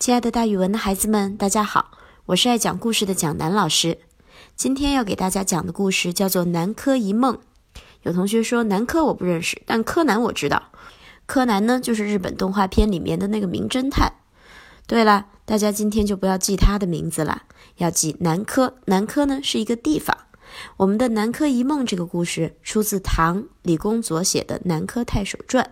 亲爱的，大语文的孩子们，大家好，我是爱讲故事的蒋楠老师。今天要给大家讲的故事叫做《南柯一梦》。有同学说南柯我不认识，但柯南我知道。柯南呢，就是日本动画片里面的那个名侦探。对了，大家今天就不要记他的名字了，要记南柯。南柯呢是一个地方。我们的《南柯一梦》这个故事出自唐李公佐写的《南柯太守传》。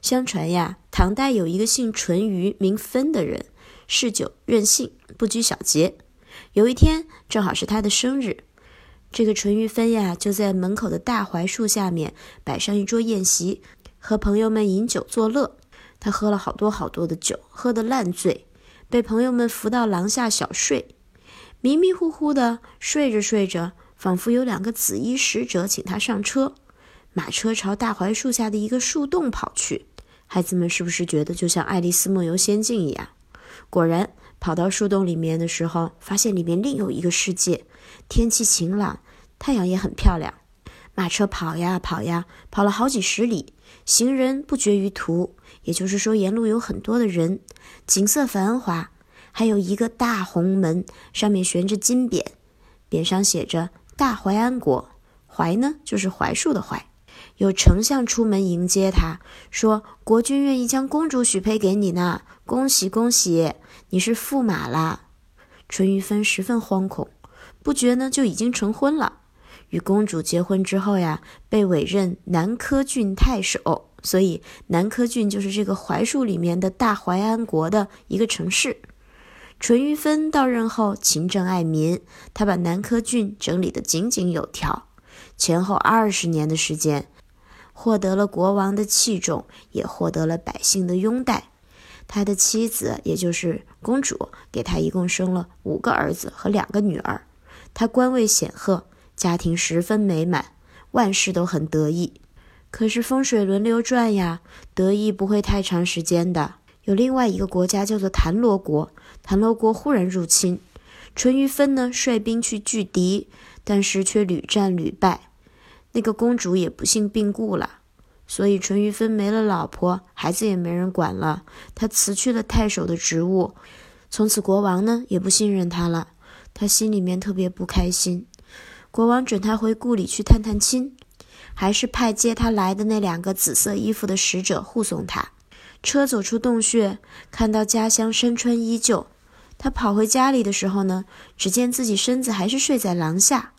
相传呀，唐代有一个姓淳于名分的人，嗜酒任性，不拘小节。有一天，正好是他的生日，这个淳于分呀，就在门口的大槐树下面摆上一桌宴席，和朋友们饮酒作乐。他喝了好多好多的酒，喝得烂醉，被朋友们扶到廊下小睡。迷迷糊糊的睡着睡着，仿佛有两个紫衣使者请他上车。马车朝大槐树下的一个树洞跑去，孩子们是不是觉得就像《爱丽丝梦游仙境》一样？果然，跑到树洞里面的时候，发现里面另有一个世界，天气晴朗，太阳也很漂亮。马车跑呀跑呀，跑了好几十里，行人不绝于途，也就是说，沿路有很多的人，景色繁华。还有一个大红门，上面悬着金匾，匾上写着“大淮安国”，槐呢就是槐树的槐。有丞相出门迎接他，说：“国君愿意将公主许配给你呢，恭喜恭喜，你是驸马啦！”淳于芬十分惶恐，不觉呢就已经成婚了。与公主结婚之后呀，被委任南柯郡太守，所以南柯郡就是这个槐树里面的大淮安国的一个城市。淳于芬到任后勤政爱民，他把南柯郡整理得井井有条，前后二十年的时间。获得了国王的器重，也获得了百姓的拥戴。他的妻子，也就是公主，给他一共生了五个儿子和两个女儿。他官位显赫，家庭十分美满，万事都很得意。可是风水轮流转呀，得意不会太长时间的。有另外一个国家叫做谭罗国，谭罗国忽然入侵，淳于芬呢率兵去拒敌，但是却屡战屡败。那个公主也不幸病故了，所以淳于芬没了老婆，孩子也没人管了。他辞去了太守的职务，从此国王呢也不信任他了。他心里面特别不开心。国王准他回故里去探探亲，还是派接他来的那两个紫色衣服的使者护送他。车走出洞穴，看到家乡山川依旧。他跑回家里的时候呢，只见自己身子还是睡在廊下，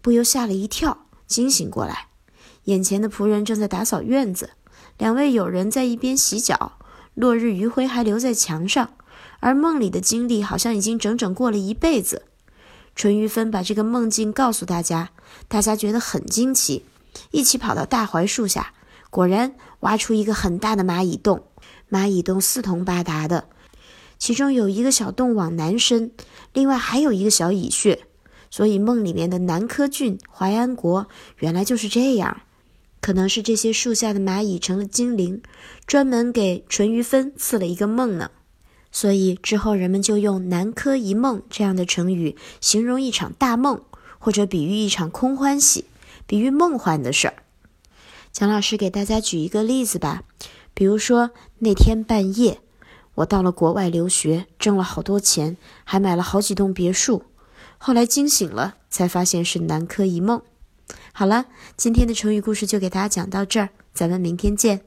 不由吓了一跳。惊醒过来，眼前的仆人正在打扫院子，两位友人在一边洗脚，落日余晖还留在墙上，而梦里的经历好像已经整整过了一辈子。淳于芬把这个梦境告诉大家，大家觉得很惊奇，一起跑到大槐树下，果然挖出一个很大的蚂蚁洞，蚂蚁洞四通八达的，其中有一个小洞往南伸，另外还有一个小蚁穴。所以梦里面的南柯郡淮安国原来就是这样，可能是这些树下的蚂蚁成了精灵，专门给淳于芬赐了一个梦呢。所以之后人们就用“南柯一梦”这样的成语形容一场大梦，或者比喻一场空欢喜，比喻梦幻的事儿。蒋老师给大家举一个例子吧，比如说那天半夜，我到了国外留学，挣了好多钱，还买了好几栋别墅。后来惊醒了，才发现是南柯一梦。好了，今天的成语故事就给大家讲到这儿，咱们明天见。